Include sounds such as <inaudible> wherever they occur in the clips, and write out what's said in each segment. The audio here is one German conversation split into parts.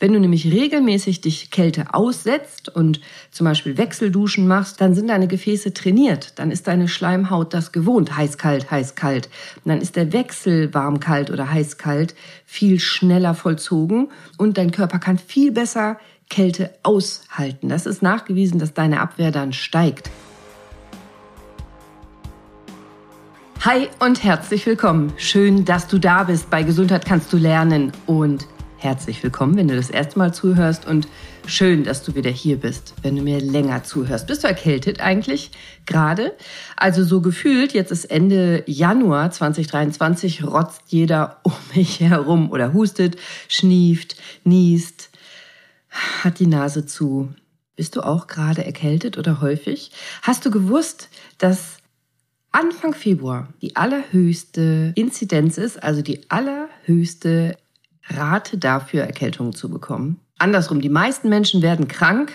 Wenn du nämlich regelmäßig dich Kälte aussetzt und zum Beispiel Wechselduschen machst, dann sind deine Gefäße trainiert. Dann ist deine Schleimhaut das gewohnt, heiß-kalt, heiß-kalt. Dann ist der Wechsel warm-kalt oder heiß-kalt viel schneller vollzogen und dein Körper kann viel besser Kälte aushalten. Das ist nachgewiesen, dass deine Abwehr dann steigt. Hi und herzlich willkommen. Schön, dass du da bist. Bei Gesundheit kannst du lernen und Herzlich willkommen, wenn du das erste Mal zuhörst und schön, dass du wieder hier bist, wenn du mir länger zuhörst. Bist du erkältet eigentlich gerade? Also so gefühlt, jetzt ist Ende Januar 2023, rotzt jeder um mich herum oder hustet, schnieft, niest, hat die Nase zu. Bist du auch gerade erkältet oder häufig? Hast du gewusst, dass Anfang Februar die allerhöchste Inzidenz ist, also die allerhöchste Rate dafür, Erkältungen zu bekommen. Andersrum, die meisten Menschen werden krank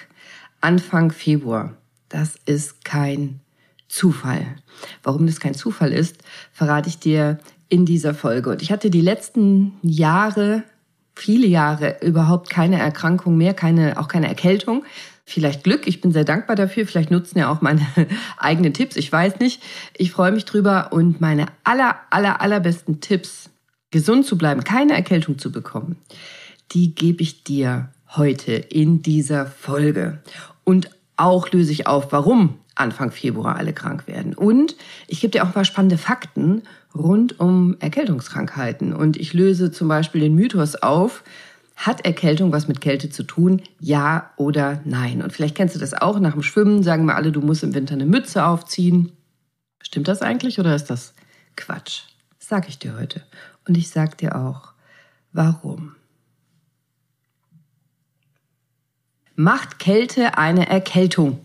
Anfang Februar. Das ist kein Zufall. Warum das kein Zufall ist, verrate ich dir in dieser Folge. Und ich hatte die letzten Jahre, viele Jahre überhaupt keine Erkrankung mehr, keine, auch keine Erkältung. Vielleicht Glück, ich bin sehr dankbar dafür. Vielleicht nutzen ja auch meine <laughs> eigenen Tipps, ich weiß nicht. Ich freue mich drüber und meine aller, aller, allerbesten Tipps gesund zu bleiben, keine Erkältung zu bekommen, die gebe ich dir heute in dieser Folge. Und auch löse ich auf, warum Anfang Februar alle krank werden. Und ich gebe dir auch ein paar spannende Fakten rund um Erkältungskrankheiten. Und ich löse zum Beispiel den Mythos auf, hat Erkältung was mit Kälte zu tun? Ja oder nein? Und vielleicht kennst du das auch. Nach dem Schwimmen sagen wir alle, du musst im Winter eine Mütze aufziehen. Stimmt das eigentlich oder ist das Quatsch? Das sag ich dir heute. Und ich sag dir auch, warum. Macht Kälte eine Erkältung?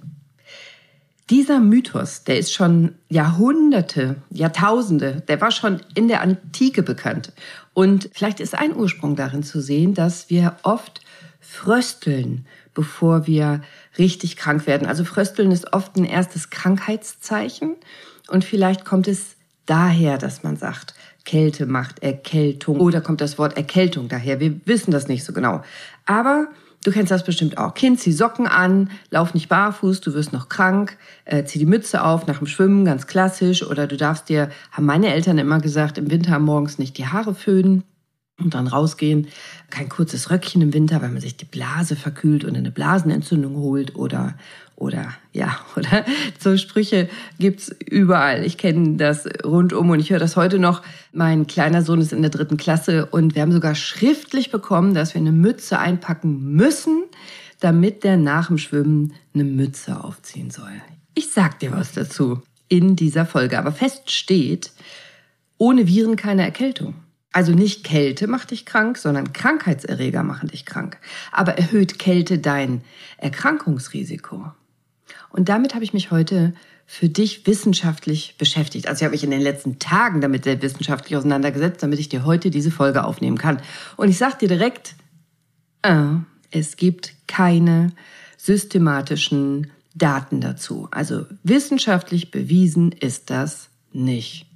Dieser Mythos, der ist schon Jahrhunderte, Jahrtausende, der war schon in der Antike bekannt. Und vielleicht ist ein Ursprung darin zu sehen, dass wir oft frösteln, bevor wir richtig krank werden. Also frösteln ist oft ein erstes Krankheitszeichen. Und vielleicht kommt es daher, dass man sagt, Kälte macht Erkältung. Oder kommt das Wort Erkältung daher? Wir wissen das nicht so genau. Aber du kennst das bestimmt auch. Kind, zieh Socken an, lauf nicht barfuß, du wirst noch krank, äh, zieh die Mütze auf nach dem Schwimmen, ganz klassisch. Oder du darfst dir, haben meine Eltern immer gesagt, im Winter morgens nicht die Haare föhnen und dann rausgehen. Kein kurzes Röckchen im Winter, weil man sich die Blase verkühlt und eine Blasenentzündung holt oder oder ja, <laughs> oder so Sprüche gibt's überall. Ich kenne das rundum und ich höre das heute noch. Mein kleiner Sohn ist in der dritten Klasse und wir haben sogar schriftlich bekommen, dass wir eine Mütze einpacken müssen, damit der nach dem Schwimmen eine Mütze aufziehen soll. Ich sag dir was dazu in dieser Folge, aber fest steht, ohne Viren keine Erkältung. Also nicht Kälte macht dich krank, sondern Krankheitserreger machen dich krank. Aber erhöht Kälte dein Erkrankungsrisiko? Und damit habe ich mich heute für dich wissenschaftlich beschäftigt. Also ich habe mich in den letzten Tagen damit sehr wissenschaftlich auseinandergesetzt, damit ich dir heute diese Folge aufnehmen kann. Und ich sage dir direkt, äh, es gibt keine systematischen Daten dazu. Also wissenschaftlich bewiesen ist das nicht.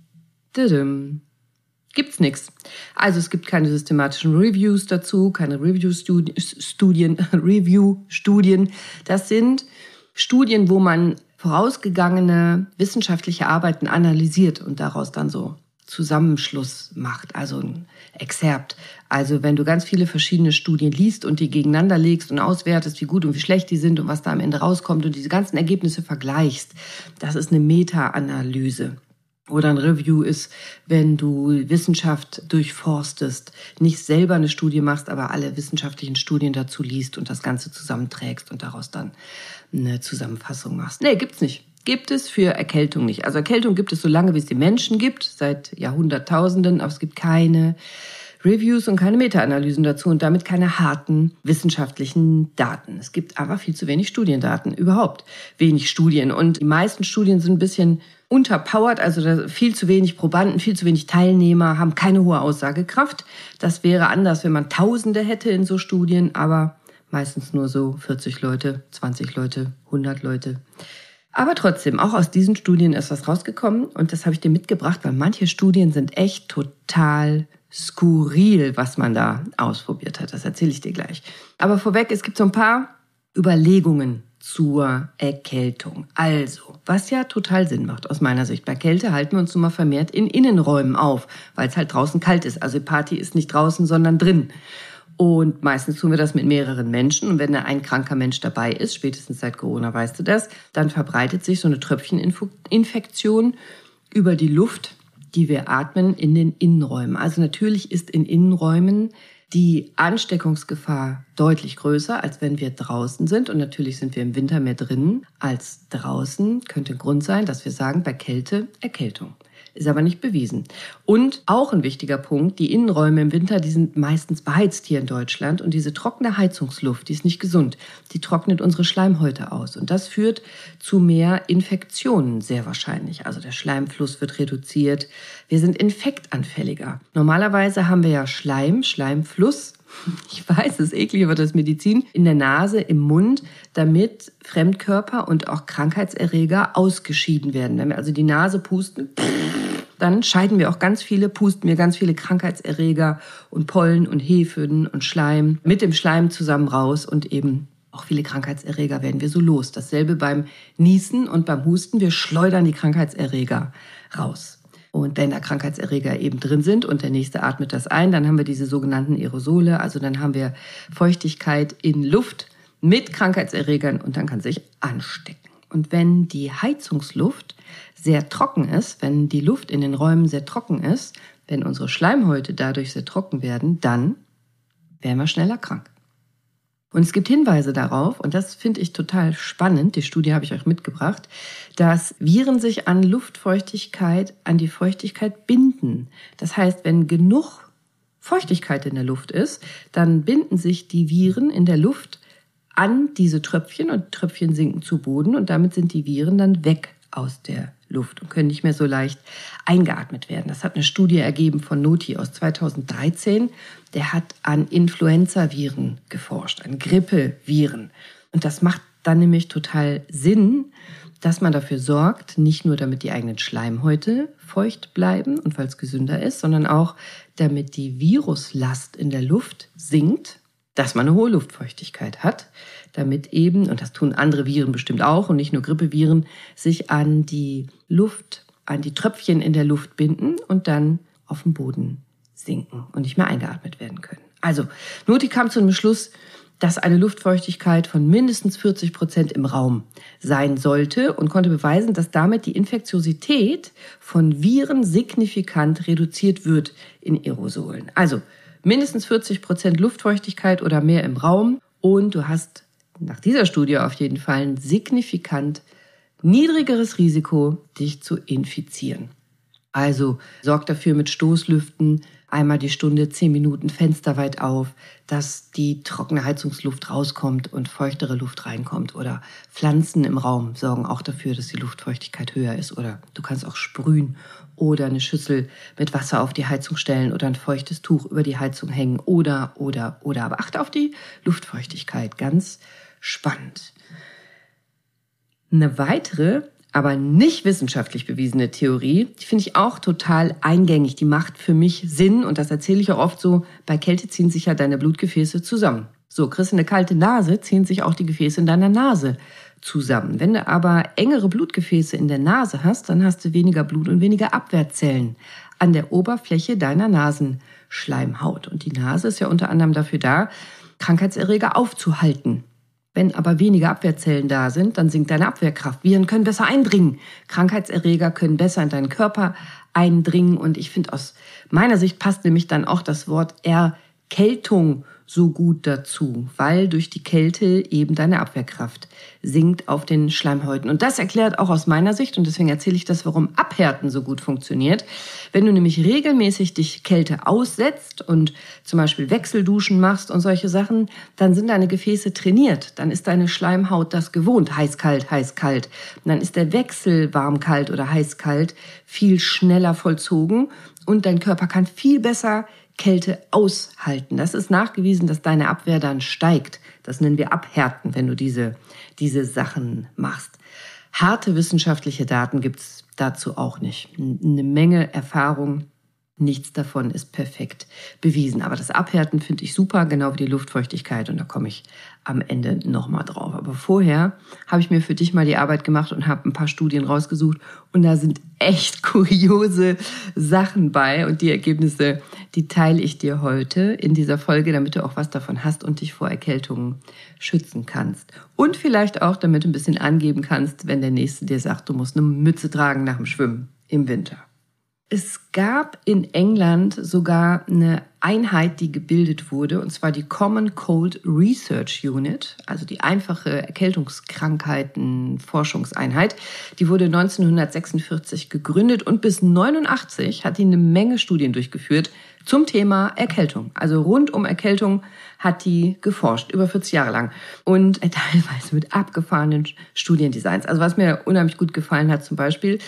Gibt's nichts. Also es gibt keine systematischen Reviews dazu, keine Review-Studien, <laughs> Review-Studien. Das sind Studien, wo man vorausgegangene wissenschaftliche Arbeiten analysiert und daraus dann so Zusammenschluss macht, also ein Exerpt. Also wenn du ganz viele verschiedene Studien liest und die gegeneinander legst und auswertest, wie gut und wie schlecht die sind und was da am Ende rauskommt und diese ganzen Ergebnisse vergleichst, das ist eine Meta-Analyse. Oder ein Review ist, wenn du Wissenschaft durchforstest, nicht selber eine Studie machst, aber alle wissenschaftlichen Studien dazu liest und das Ganze zusammenträgst und daraus dann eine Zusammenfassung machst. Nee, gibt's nicht. Gibt es für Erkältung nicht. Also Erkältung gibt es so lange, wie es die Menschen gibt, seit Jahrhunderttausenden, aber es gibt keine Reviews und keine Meta-Analysen dazu und damit keine harten wissenschaftlichen Daten. Es gibt aber viel zu wenig Studiendaten, überhaupt wenig Studien. Und die meisten Studien sind ein bisschen unterpowered, also viel zu wenig Probanden, viel zu wenig Teilnehmer, haben keine hohe Aussagekraft. Das wäre anders, wenn man Tausende hätte in so Studien, aber meistens nur so 40 Leute, 20 Leute, 100 Leute. Aber trotzdem, auch aus diesen Studien ist was rausgekommen und das habe ich dir mitgebracht, weil manche Studien sind echt total skurril, was man da ausprobiert hat. Das erzähle ich dir gleich. Aber vorweg, es gibt so ein paar Überlegungen zur Erkältung. Also, was ja total Sinn macht aus meiner Sicht. Bei Kälte halten wir uns nun mal vermehrt in Innenräumen auf, weil es halt draußen kalt ist. Also Party ist nicht draußen, sondern drin. Und meistens tun wir das mit mehreren Menschen. Und wenn da ein kranker Mensch dabei ist, spätestens seit Corona weißt du das, dann verbreitet sich so eine Tröpfcheninfektion über die Luft, die wir atmen, in den Innenräumen. Also natürlich ist in Innenräumen die Ansteckungsgefahr deutlich größer, als wenn wir draußen sind. Und natürlich sind wir im Winter mehr drinnen als draußen. Könnte ein Grund sein, dass wir sagen, bei Kälte Erkältung ist aber nicht bewiesen. Und auch ein wichtiger Punkt, die Innenräume im Winter, die sind meistens beheizt hier in Deutschland und diese trockene Heizungsluft, die ist nicht gesund. Die trocknet unsere Schleimhäute aus und das führt zu mehr Infektionen sehr wahrscheinlich. Also der Schleimfluss wird reduziert. Wir sind infektanfälliger. Normalerweise haben wir ja Schleim, Schleimfluss <laughs> ich weiß, es ist eklig, aber das Medizin in der Nase, im Mund, damit Fremdkörper und auch Krankheitserreger ausgeschieden werden. Wenn wir also die Nase pusten, dann scheiden wir auch ganz viele, pusten wir ganz viele Krankheitserreger und Pollen und Hefen und Schleim mit dem Schleim zusammen raus und eben auch viele Krankheitserreger werden wir so los. Dasselbe beim Niesen und beim Husten. Wir schleudern die Krankheitserreger raus. Und wenn da Krankheitserreger eben drin sind und der nächste atmet das ein, dann haben wir diese sogenannten Aerosole. Also dann haben wir Feuchtigkeit in Luft mit Krankheitserregern und dann kann sich anstecken. Und wenn die Heizungsluft sehr trocken ist, wenn die Luft in den Räumen sehr trocken ist, wenn unsere Schleimhäute dadurch sehr trocken werden, dann werden wir schneller krank. Und es gibt Hinweise darauf, und das finde ich total spannend, die Studie habe ich euch mitgebracht, dass Viren sich an Luftfeuchtigkeit, an die Feuchtigkeit binden. Das heißt, wenn genug Feuchtigkeit in der Luft ist, dann binden sich die Viren in der Luft an diese Tröpfchen und Tröpfchen sinken zu Boden und damit sind die Viren dann weg aus der Luft und können nicht mehr so leicht eingeatmet werden. Das hat eine Studie ergeben von Noti aus 2013. Der hat an Influenza-Viren geforscht, an Grippeviren. Und das macht dann nämlich total Sinn, dass man dafür sorgt, nicht nur damit die eigenen Schleimhäute feucht bleiben und es gesünder ist, sondern auch damit die Viruslast in der Luft sinkt, dass man eine hohe Luftfeuchtigkeit hat damit eben, und das tun andere Viren bestimmt auch und nicht nur Grippeviren, sich an die Luft, an die Tröpfchen in der Luft binden und dann auf dem Boden sinken und nicht mehr eingeatmet werden können. Also, Noti kam zu dem Schluss, dass eine Luftfeuchtigkeit von mindestens 40 Prozent im Raum sein sollte und konnte beweisen, dass damit die Infektiosität von Viren signifikant reduziert wird in Aerosolen. Also mindestens 40 Prozent Luftfeuchtigkeit oder mehr im Raum und du hast nach dieser Studie auf jeden Fall ein signifikant niedrigeres Risiko, dich zu infizieren. Also sorg dafür mit Stoßlüften einmal die Stunde zehn Minuten fensterweit auf, dass die trockene Heizungsluft rauskommt und feuchtere Luft reinkommt. Oder Pflanzen im Raum sorgen auch dafür, dass die Luftfeuchtigkeit höher ist. Oder du kannst auch sprühen oder eine Schüssel mit Wasser auf die Heizung stellen oder ein feuchtes Tuch über die Heizung hängen. Oder, oder, oder. Aber achte auf die Luftfeuchtigkeit. Ganz spannend. Eine weitere, aber nicht wissenschaftlich bewiesene Theorie, die finde ich auch total eingängig. Die macht für mich Sinn und das erzähle ich auch oft so. Bei Kälte ziehen sich ja deine Blutgefäße zusammen. So, kriegst du eine kalte Nase, ziehen sich auch die Gefäße in deiner Nase zusammen. Wenn du aber engere Blutgefäße in der Nase hast, dann hast du weniger Blut und weniger Abwehrzellen an der Oberfläche deiner Nasenschleimhaut. Und die Nase ist ja unter anderem dafür da, Krankheitserreger aufzuhalten. Wenn aber weniger Abwehrzellen da sind, dann sinkt deine Abwehrkraft. Viren können besser eindringen. Krankheitserreger können besser in deinen Körper eindringen. Und ich finde, aus meiner Sicht passt nämlich dann auch das Wort Erkältung so gut dazu, weil durch die Kälte eben deine Abwehrkraft sinkt auf den Schleimhäuten. Und das erklärt auch aus meiner Sicht, und deswegen erzähle ich das, warum Abhärten so gut funktioniert. Wenn du nämlich regelmäßig dich Kälte aussetzt und zum Beispiel Wechselduschen machst und solche Sachen, dann sind deine Gefäße trainiert. Dann ist deine Schleimhaut das gewohnt, heiß-kalt, heiß-kalt. Dann ist der Wechsel warm-kalt oder heiß-kalt viel schneller vollzogen und dein Körper kann viel besser Kälte aushalten. Das ist nachgewiesen, dass deine Abwehr dann steigt. Das nennen wir Abhärten, wenn du diese, diese Sachen machst. Harte wissenschaftliche Daten gibt's dazu auch nicht. Eine Menge Erfahrung, nichts davon ist perfekt bewiesen. Aber das Abhärten finde ich super, genau wie die Luftfeuchtigkeit. Und da komme ich am Ende nochmal drauf. Aber vorher habe ich mir für dich mal die Arbeit gemacht und habe ein paar Studien rausgesucht. Und da sind echt <laughs> kuriose Sachen bei. Und die Ergebnisse, die teile ich dir heute in dieser Folge, damit du auch was davon hast und dich vor Erkältungen schützen kannst. Und vielleicht auch, damit du ein bisschen angeben kannst, wenn der Nächste dir sagt, du musst eine Mütze tragen nach dem Schwimmen im Winter. Es gab in England sogar eine Einheit, die gebildet wurde, und zwar die Common Cold Research Unit, also die einfache Erkältungskrankheiten-Forschungseinheit. Die wurde 1946 gegründet und bis 89 hat die eine Menge Studien durchgeführt zum Thema Erkältung. Also rund um Erkältung hat die geforscht, über 40 Jahre lang. Und <laughs> teilweise mit abgefahrenen Studiendesigns. Also was mir unheimlich gut gefallen hat zum Beispiel,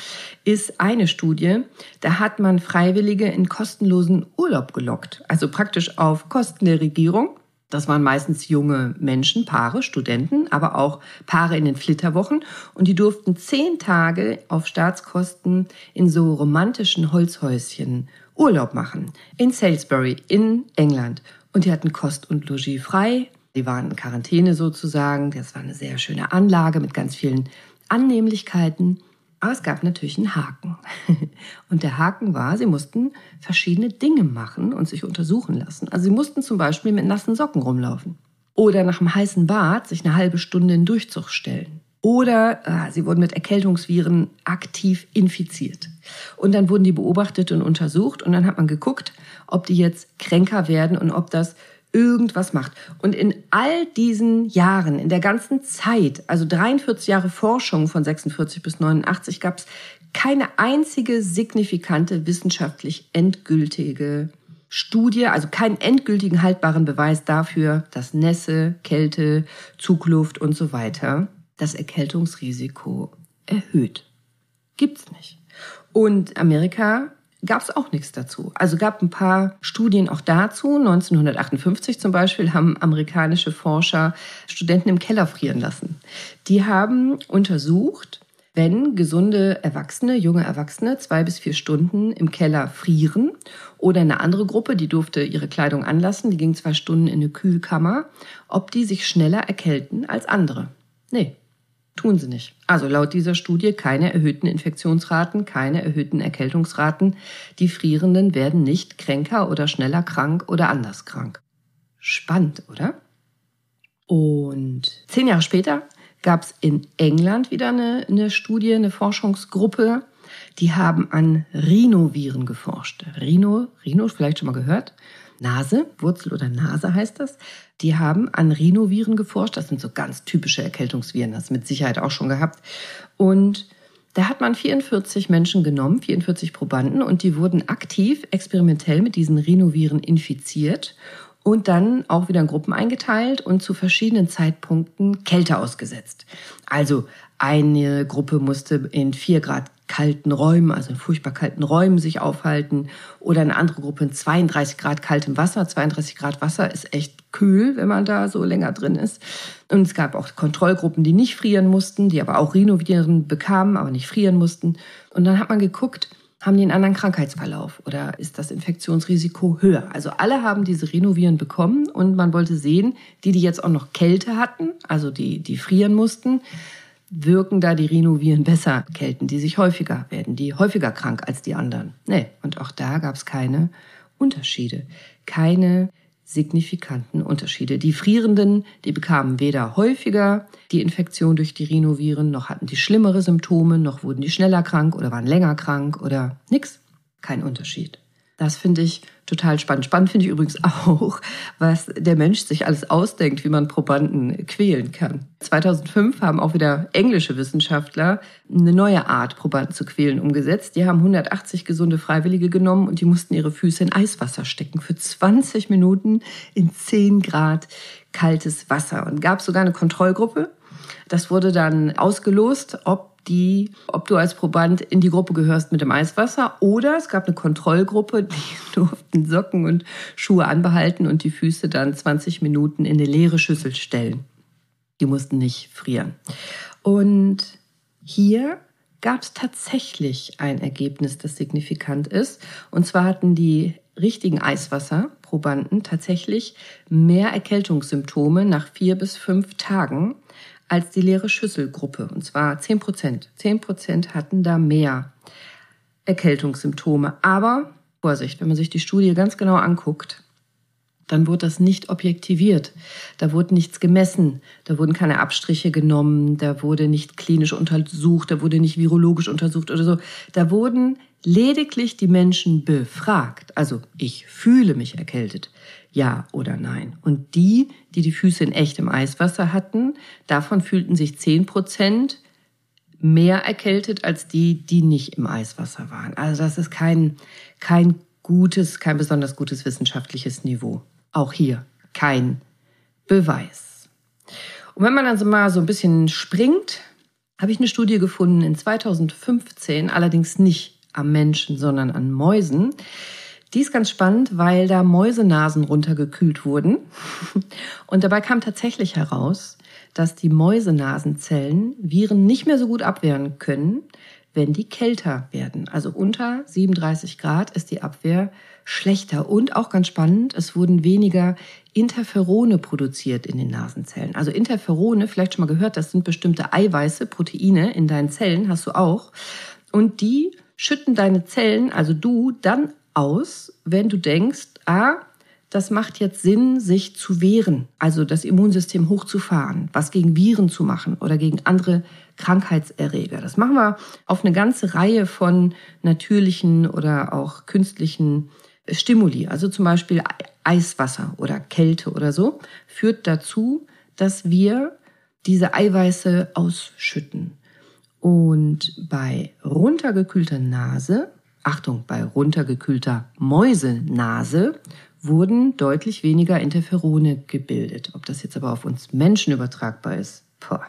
ist eine Studie, da hat man Freiwillige in kostenlosen Urlaub gelockt. Also praktisch auf Kosten der Regierung. Das waren meistens junge Menschen, Paare, Studenten, aber auch Paare in den Flitterwochen. Und die durften zehn Tage auf Staatskosten in so romantischen Holzhäuschen Urlaub machen. In Salisbury, in England. Und die hatten Kost und Logis frei. Die waren in Quarantäne sozusagen. Das war eine sehr schöne Anlage mit ganz vielen Annehmlichkeiten. Aber es gab natürlich einen Haken. <laughs> Und der Haken war, sie mussten verschiedene Dinge machen und sich untersuchen lassen. Also sie mussten zum Beispiel mit nassen Socken rumlaufen. Oder nach einem heißen Bad sich eine halbe Stunde in Durchzug stellen. Oder äh, sie wurden mit Erkältungsviren aktiv infiziert. Und dann wurden die beobachtet und untersucht und dann hat man geguckt, ob die jetzt kränker werden und ob das irgendwas macht. Und in all diesen Jahren, in der ganzen Zeit, also 43 Jahre Forschung von 46 bis 89, gab es keine einzige signifikante wissenschaftlich endgültige Studie, also keinen endgültigen haltbaren Beweis dafür, dass Nässe, Kälte, Zugluft und so weiter das Erkältungsrisiko erhöht. Gibt's nicht. Und Amerika gab es auch nichts dazu. Also gab ein paar Studien auch dazu. 1958 zum Beispiel haben amerikanische Forscher Studenten im Keller frieren lassen. Die haben untersucht, wenn gesunde Erwachsene, junge Erwachsene zwei bis vier Stunden im Keller frieren oder eine andere Gruppe, die durfte ihre Kleidung anlassen, die ging zwei Stunden in eine Kühlkammer, ob die sich schneller erkälten als andere. Nee, Tun sie nicht. Also laut dieser Studie keine erhöhten Infektionsraten, keine erhöhten Erkältungsraten. Die Frierenden werden nicht kränker oder schneller krank oder anders krank. Spannend, oder? Und zehn Jahre später gab es in England wieder eine, eine Studie, eine Forschungsgruppe, die haben an Rhinoviren geforscht. Rhino, Rhino, vielleicht schon mal gehört. Nase, Wurzel oder Nase heißt das. Die haben an Rhinoviren geforscht. Das sind so ganz typische Erkältungsviren, das mit Sicherheit auch schon gehabt. Und da hat man 44 Menschen genommen, 44 Probanden, und die wurden aktiv experimentell mit diesen Rhinoviren infiziert und dann auch wieder in Gruppen eingeteilt und zu verschiedenen Zeitpunkten Kälte ausgesetzt. Also eine Gruppe musste in vier Grad kalten Räumen, also in furchtbar kalten Räumen sich aufhalten oder eine andere Gruppe in 32 Grad kaltem Wasser. 32 Grad Wasser ist echt kühl, wenn man da so länger drin ist. Und es gab auch Kontrollgruppen, die nicht frieren mussten, die aber auch Rhinoviren bekamen, aber nicht frieren mussten. Und dann hat man geguckt, haben die einen anderen Krankheitsverlauf oder ist das Infektionsrisiko höher? Also alle haben diese Rhinoviren bekommen und man wollte sehen, die, die jetzt auch noch Kälte hatten, also die, die frieren mussten, wirken da die Rhinoviren besser, Kälten, die sich häufiger werden, die häufiger krank als die anderen. Nee, und auch da gab es keine Unterschiede, keine signifikanten Unterschiede. Die Frierenden, die bekamen weder häufiger die Infektion durch die Rhinoviren, noch hatten die schlimmere Symptome, noch wurden die schneller krank oder waren länger krank oder nix. Kein Unterschied. Das finde ich total spannend. Spannend finde ich übrigens auch, was der Mensch sich alles ausdenkt, wie man Probanden quälen kann. 2005 haben auch wieder englische Wissenschaftler eine neue Art, Probanden zu quälen, umgesetzt. Die haben 180 gesunde Freiwillige genommen und die mussten ihre Füße in Eiswasser stecken für 20 Minuten in 10 Grad kaltes Wasser. Und gab sogar eine Kontrollgruppe. Das wurde dann ausgelost, ob die, ob du als Proband in die Gruppe gehörst mit dem Eiswasser oder es gab eine Kontrollgruppe, die <laughs> durften Socken und Schuhe anbehalten und die Füße dann 20 Minuten in eine leere Schüssel stellen. Die mussten nicht frieren. Und hier gab es tatsächlich ein Ergebnis, das signifikant ist. Und zwar hatten die richtigen Eiswasserprobanden tatsächlich mehr Erkältungssymptome nach vier bis fünf Tagen als die leere Schüsselgruppe. Und zwar zehn Prozent. Zehn Prozent hatten da mehr Erkältungssymptome. Aber Vorsicht, wenn man sich die Studie ganz genau anguckt, dann wurde das nicht objektiviert. Da wurde nichts gemessen, da wurden keine Abstriche genommen, da wurde nicht klinisch untersucht, da wurde nicht virologisch untersucht oder so. Da wurden lediglich die Menschen befragt. Also ich fühle mich erkältet, ja oder nein. Und die, die die Füße in echtem Eiswasser hatten, davon fühlten sich zehn Prozent mehr erkältet als die, die nicht im Eiswasser waren. Also das ist kein, kein gutes, kein besonders gutes wissenschaftliches Niveau. Auch hier kein Beweis. Und wenn man dann so mal so ein bisschen springt, habe ich eine Studie gefunden in 2015, allerdings nicht am Menschen, sondern an Mäusen. Die ist ganz spannend, weil da Mäusenasen runtergekühlt wurden. <laughs> Und dabei kam tatsächlich heraus, dass die Mäusenasenzellen Viren nicht mehr so gut abwehren können, wenn die kälter werden. Also unter 37 Grad ist die Abwehr schlechter. Und auch ganz spannend, es wurden weniger Interferone produziert in den Nasenzellen. Also Interferone, vielleicht schon mal gehört, das sind bestimmte Eiweiße, Proteine in deinen Zellen, hast du auch. Und die schütten deine Zellen, also du, dann aus, wenn du denkst, ah, das macht jetzt Sinn, sich zu wehren, also das Immunsystem hochzufahren, was gegen Viren zu machen oder gegen andere Krankheitserreger. Das machen wir auf eine ganze Reihe von natürlichen oder auch künstlichen Stimuli. Also zum Beispiel Eiswasser oder Kälte oder so führt dazu, dass wir diese Eiweiße ausschütten. Und bei runtergekühlter Nase, Achtung, bei runtergekühlter Mäusenase wurden deutlich weniger Interferone gebildet. Ob das jetzt aber auf uns Menschen übertragbar ist, boah,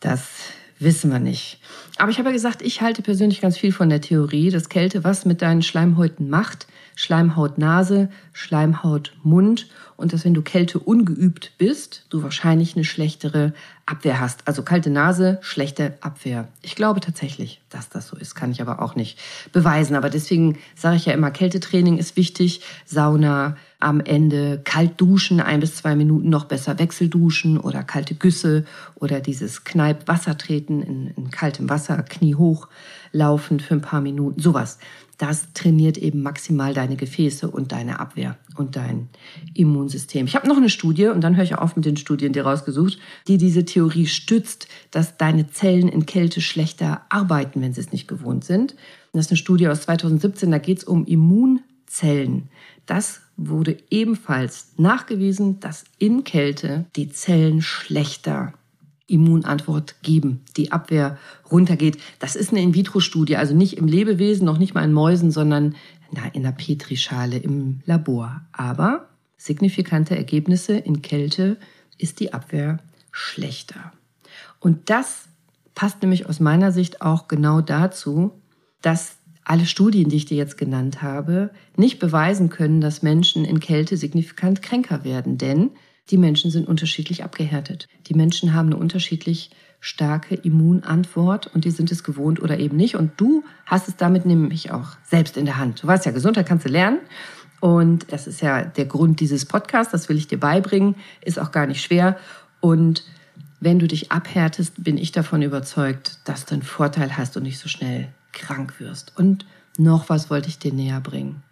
das wissen wir nicht. Aber ich habe ja gesagt, ich halte persönlich ganz viel von der Theorie, dass Kälte was mit deinen Schleimhäuten macht. Schleimhaut Nase, Schleimhaut Mund und dass wenn du Kälte ungeübt bist, du wahrscheinlich eine schlechtere Abwehr hast. Also kalte Nase, schlechte Abwehr. Ich glaube tatsächlich, dass das so ist, kann ich aber auch nicht beweisen. Aber deswegen sage ich ja immer, Kältetraining ist wichtig, Sauna, am Ende kalt duschen, ein bis zwei Minuten noch besser Wechselduschen oder kalte Güsse oder dieses Kneippwasser treten in, in kaltem Wasser, Knie hoch laufen für ein paar Minuten, sowas das trainiert eben maximal deine Gefäße und deine Abwehr und dein Immunsystem. Ich habe noch eine Studie, und dann höre ich auf mit den Studien, die rausgesucht, die diese Theorie stützt, dass deine Zellen in Kälte schlechter arbeiten, wenn sie es nicht gewohnt sind. Das ist eine Studie aus 2017, da geht es um Immunzellen. Das wurde ebenfalls nachgewiesen, dass in Kälte die Zellen schlechter Immunantwort geben, die Abwehr runtergeht. Das ist eine In-vitro-Studie, also nicht im Lebewesen, noch nicht mal in Mäusen, sondern in der Petrischale im Labor. Aber signifikante Ergebnisse in Kälte ist die Abwehr schlechter. Und das passt nämlich aus meiner Sicht auch genau dazu, dass alle Studien, die ich dir jetzt genannt habe, nicht beweisen können, dass Menschen in Kälte signifikant kränker werden. Denn die Menschen sind unterschiedlich abgehärtet. Die Menschen haben eine unterschiedlich starke Immunantwort und die sind es gewohnt oder eben nicht. Und du hast es damit nämlich auch selbst in der Hand. Du weißt ja, Gesundheit kannst du lernen. Und das ist ja der Grund dieses Podcasts, das will ich dir beibringen, ist auch gar nicht schwer. Und wenn du dich abhärtest, bin ich davon überzeugt, dass du einen Vorteil hast und nicht so schnell krank wirst. Und noch was wollte ich dir näher bringen.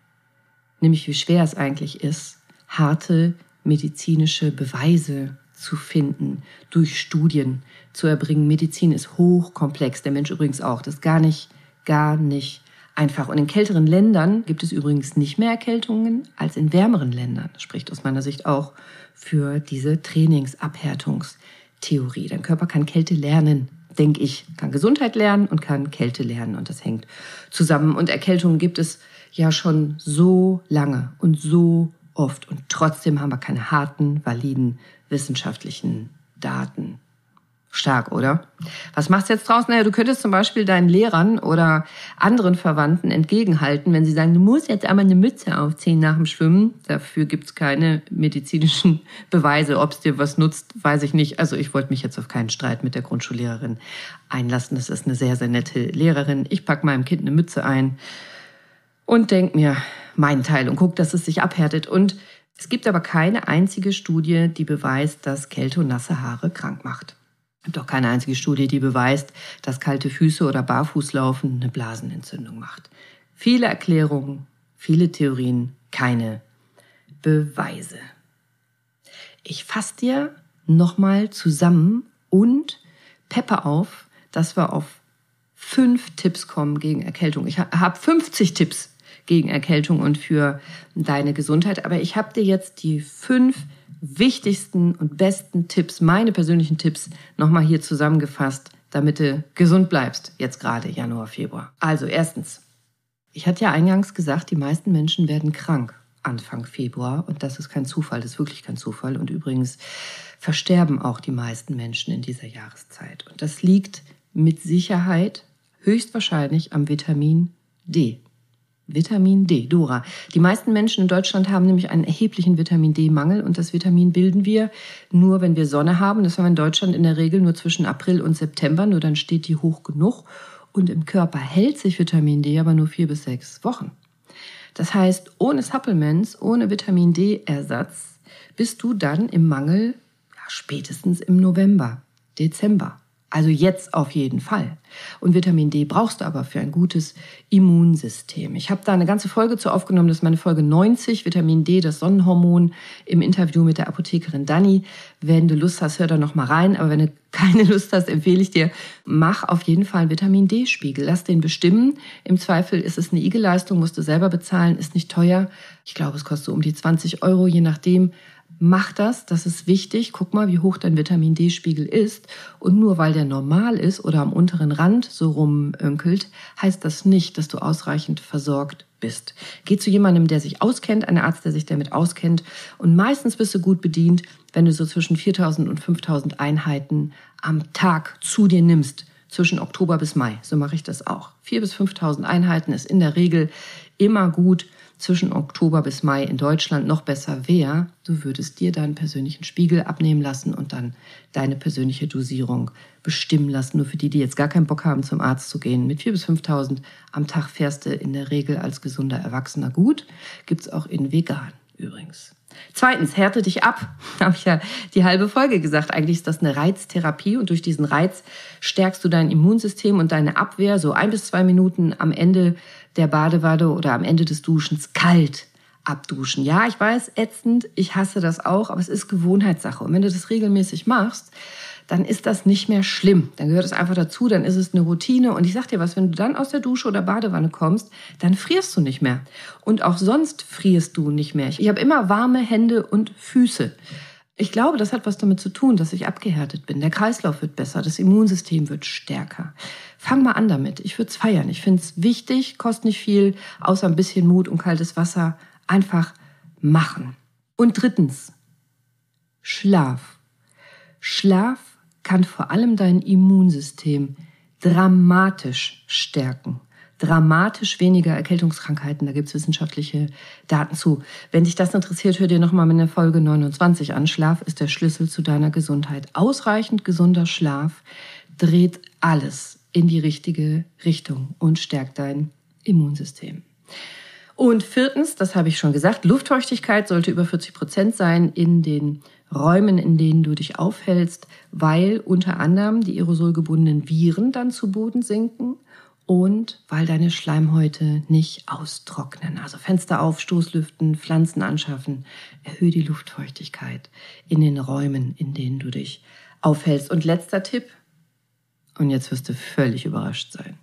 Nämlich wie schwer es eigentlich ist, harte medizinische Beweise zu finden, durch Studien zu erbringen. Medizin ist hochkomplex, der Mensch übrigens auch. Das ist gar nicht, gar nicht einfach. Und in kälteren Ländern gibt es übrigens nicht mehr Erkältungen als in wärmeren Ländern. Das spricht aus meiner Sicht auch für diese Trainingsabhärtungstheorie. Dein Körper kann Kälte lernen, denke ich, kann Gesundheit lernen und kann Kälte lernen. Und das hängt zusammen. Und Erkältungen gibt es ja schon so lange und so oft. Und trotzdem haben wir keine harten, validen wissenschaftlichen Daten. Stark, oder? Was machst du jetzt draus? Naja, du könntest zum Beispiel deinen Lehrern oder anderen Verwandten entgegenhalten, wenn sie sagen, du musst jetzt einmal eine Mütze aufziehen nach dem Schwimmen. Dafür gibt's keine medizinischen Beweise. Ob es dir was nutzt, weiß ich nicht. Also ich wollte mich jetzt auf keinen Streit mit der Grundschullehrerin einlassen. Das ist eine sehr, sehr nette Lehrerin. Ich pack meinem Kind eine Mütze ein und denk mir meinen Teil und guck, dass es sich abhärtet. Und es gibt aber keine einzige Studie, die beweist, dass Kälte und nasse Haare krank macht. Es gibt auch keine einzige Studie, die beweist, dass kalte Füße oder Barfußlaufen eine Blasenentzündung macht. Viele Erklärungen, viele Theorien, keine Beweise. Ich fasse dir nochmal zusammen und peppe auf, dass wir auf fünf Tipps kommen gegen Erkältung. Ich habe 50 Tipps gegen Erkältung und für deine Gesundheit, aber ich habe dir jetzt die fünf wichtigsten und besten Tipps, meine persönlichen Tipps, nochmal hier zusammengefasst, damit du gesund bleibst, jetzt gerade Januar, Februar. Also erstens, ich hatte ja eingangs gesagt, die meisten Menschen werden krank Anfang Februar und das ist kein Zufall, das ist wirklich kein Zufall. Und übrigens versterben auch die meisten Menschen in dieser Jahreszeit. Und das liegt mit Sicherheit höchstwahrscheinlich am Vitamin D. Vitamin D, Dora. Die meisten Menschen in Deutschland haben nämlich einen erheblichen Vitamin D-Mangel und das Vitamin bilden wir nur, wenn wir Sonne haben. Das haben wir in Deutschland in der Regel nur zwischen April und September, nur dann steht die hoch genug und im Körper hält sich Vitamin D aber nur vier bis sechs Wochen. Das heißt, ohne Supplements, ohne Vitamin D-Ersatz bist du dann im Mangel ja, spätestens im November, Dezember. Also jetzt auf jeden Fall. Und Vitamin D brauchst du aber für ein gutes Immunsystem. Ich habe da eine ganze Folge zu aufgenommen, das ist meine Folge 90, Vitamin D, das Sonnenhormon, im Interview mit der Apothekerin Dani. Wenn du Lust hast, hör da noch mal rein. Aber wenn du keine <laughs> Lust hast, empfehle ich dir, mach auf jeden Fall einen Vitamin D-Spiegel. Lass den bestimmen. Im Zweifel ist es eine IG-Leistung, musst du selber bezahlen, ist nicht teuer. Ich glaube, es kostet so um die 20 Euro, je nachdem. Mach das, das ist wichtig. Guck mal, wie hoch dein Vitamin D-Spiegel ist. Und nur weil der normal ist oder am unteren Rand so rumönkelt, heißt das nicht, dass du ausreichend versorgt bist. Geh zu jemandem, der sich auskennt, einem Arzt, der sich damit auskennt. Und meistens bist du gut bedient, wenn du so zwischen 4000 und 5000 Einheiten am Tag zu dir nimmst. Zwischen Oktober bis Mai. So mache ich das auch. 4.000 bis 5.000 Einheiten ist in der Regel immer gut zwischen Oktober bis Mai in Deutschland noch besser wäre, du würdest dir deinen persönlichen Spiegel abnehmen lassen und dann deine persönliche Dosierung bestimmen lassen. Nur für die, die jetzt gar keinen Bock haben, zum Arzt zu gehen. Mit 4.000 bis 5.000 am Tag fährst du in der Regel als gesunder Erwachsener gut. Gibt's auch in vegan übrigens. Zweitens, härte dich ab. <laughs> Habe ich ja die halbe Folge gesagt. Eigentlich ist das eine Reiztherapie und durch diesen Reiz stärkst du dein Immunsystem und deine Abwehr so ein bis zwei Minuten am Ende der Badewanne oder am Ende des Duschens kalt abduschen. Ja, ich weiß, ätzend, ich hasse das auch, aber es ist Gewohnheitssache. Und wenn du das regelmäßig machst, dann ist das nicht mehr schlimm. Dann gehört es einfach dazu, dann ist es eine Routine. Und ich sag dir was, wenn du dann aus der Dusche oder Badewanne kommst, dann frierst du nicht mehr. Und auch sonst frierst du nicht mehr. Ich habe immer warme Hände und Füße. Ich glaube, das hat was damit zu tun, dass ich abgehärtet bin. Der Kreislauf wird besser, das Immunsystem wird stärker. Fang mal an damit. Ich würde es feiern. Ich finde es wichtig, kostet nicht viel, außer ein bisschen Mut und kaltes Wasser. Einfach machen. Und drittens, Schlaf. Schlaf kann vor allem dein Immunsystem dramatisch stärken dramatisch weniger Erkältungskrankheiten. Da gibt es wissenschaftliche Daten zu. Wenn dich das interessiert, hör dir nochmal mit der Folge 29 an. Schlaf ist der Schlüssel zu deiner Gesundheit. Ausreichend gesunder Schlaf dreht alles in die richtige Richtung und stärkt dein Immunsystem. Und viertens, das habe ich schon gesagt, Luftfeuchtigkeit sollte über 40 Prozent sein in den Räumen, in denen du dich aufhältst, weil unter anderem die aerosolgebundenen Viren dann zu Boden sinken und weil deine Schleimhäute nicht austrocknen. Also Fenster auf, Stoßlüften, Pflanzen anschaffen. Erhöhe die Luftfeuchtigkeit in den Räumen, in denen du dich aufhältst. Und letzter Tipp, und jetzt wirst du völlig überrascht sein.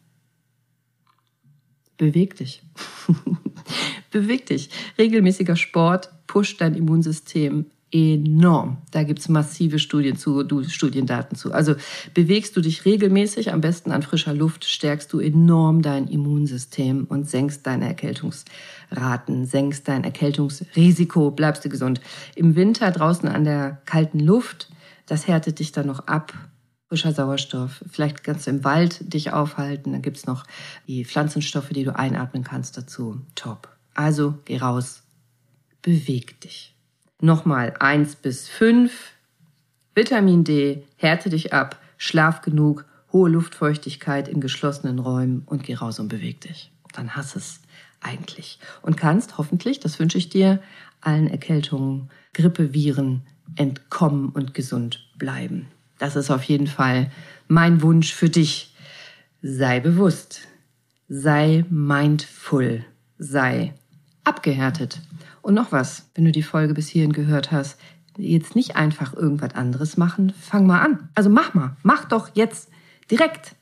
Beweg dich. <laughs> Beweg dich. Regelmäßiger Sport pusht dein Immunsystem enorm. Da gibt's massive Studien zu, Studiendaten zu. Also bewegst du dich regelmäßig, am besten an frischer Luft, stärkst du enorm dein Immunsystem und senkst deine Erkältungsraten, senkst dein Erkältungsrisiko, bleibst du gesund. Im Winter draußen an der kalten Luft, das härtet dich dann noch ab frischer Sauerstoff. Vielleicht kannst du im Wald dich aufhalten. Dann gibt's noch die Pflanzenstoffe, die du einatmen kannst dazu. Top. Also geh raus, beweg dich. Nochmal eins bis fünf. Vitamin D, härte dich ab, schlaf genug, hohe Luftfeuchtigkeit in geschlossenen Räumen und geh raus und beweg dich. Dann hast es eigentlich. Und kannst hoffentlich, das wünsche ich dir, allen Erkältungen, Grippeviren entkommen und gesund bleiben. Das ist auf jeden Fall mein Wunsch für dich. Sei bewusst, sei mindful, sei abgehärtet. Und noch was, wenn du die Folge bis hierhin gehört hast, jetzt nicht einfach irgendwas anderes machen, fang mal an. Also mach mal, mach doch jetzt direkt.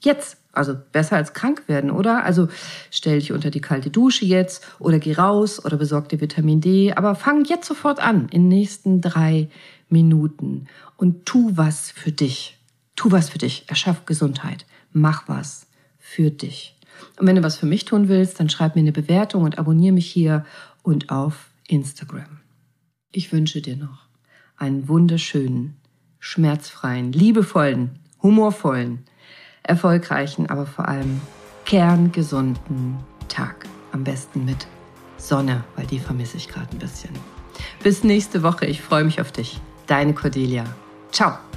Jetzt. Also besser als krank werden, oder? Also stell dich unter die kalte Dusche jetzt oder geh raus oder besorg dir Vitamin D. Aber fang jetzt sofort an in den nächsten drei Minuten und tu was für dich. Tu was für dich. Erschaff Gesundheit. Mach was für dich. Und wenn du was für mich tun willst, dann schreib mir eine Bewertung und abonniere mich hier und auf Instagram. Ich wünsche dir noch einen wunderschönen, schmerzfreien, liebevollen, humorvollen, erfolgreichen, aber vor allem kerngesunden Tag. Am besten mit Sonne, weil die vermisse ich gerade ein bisschen. Bis nächste Woche. Ich freue mich auf dich. Deine Cordelia. Ciao.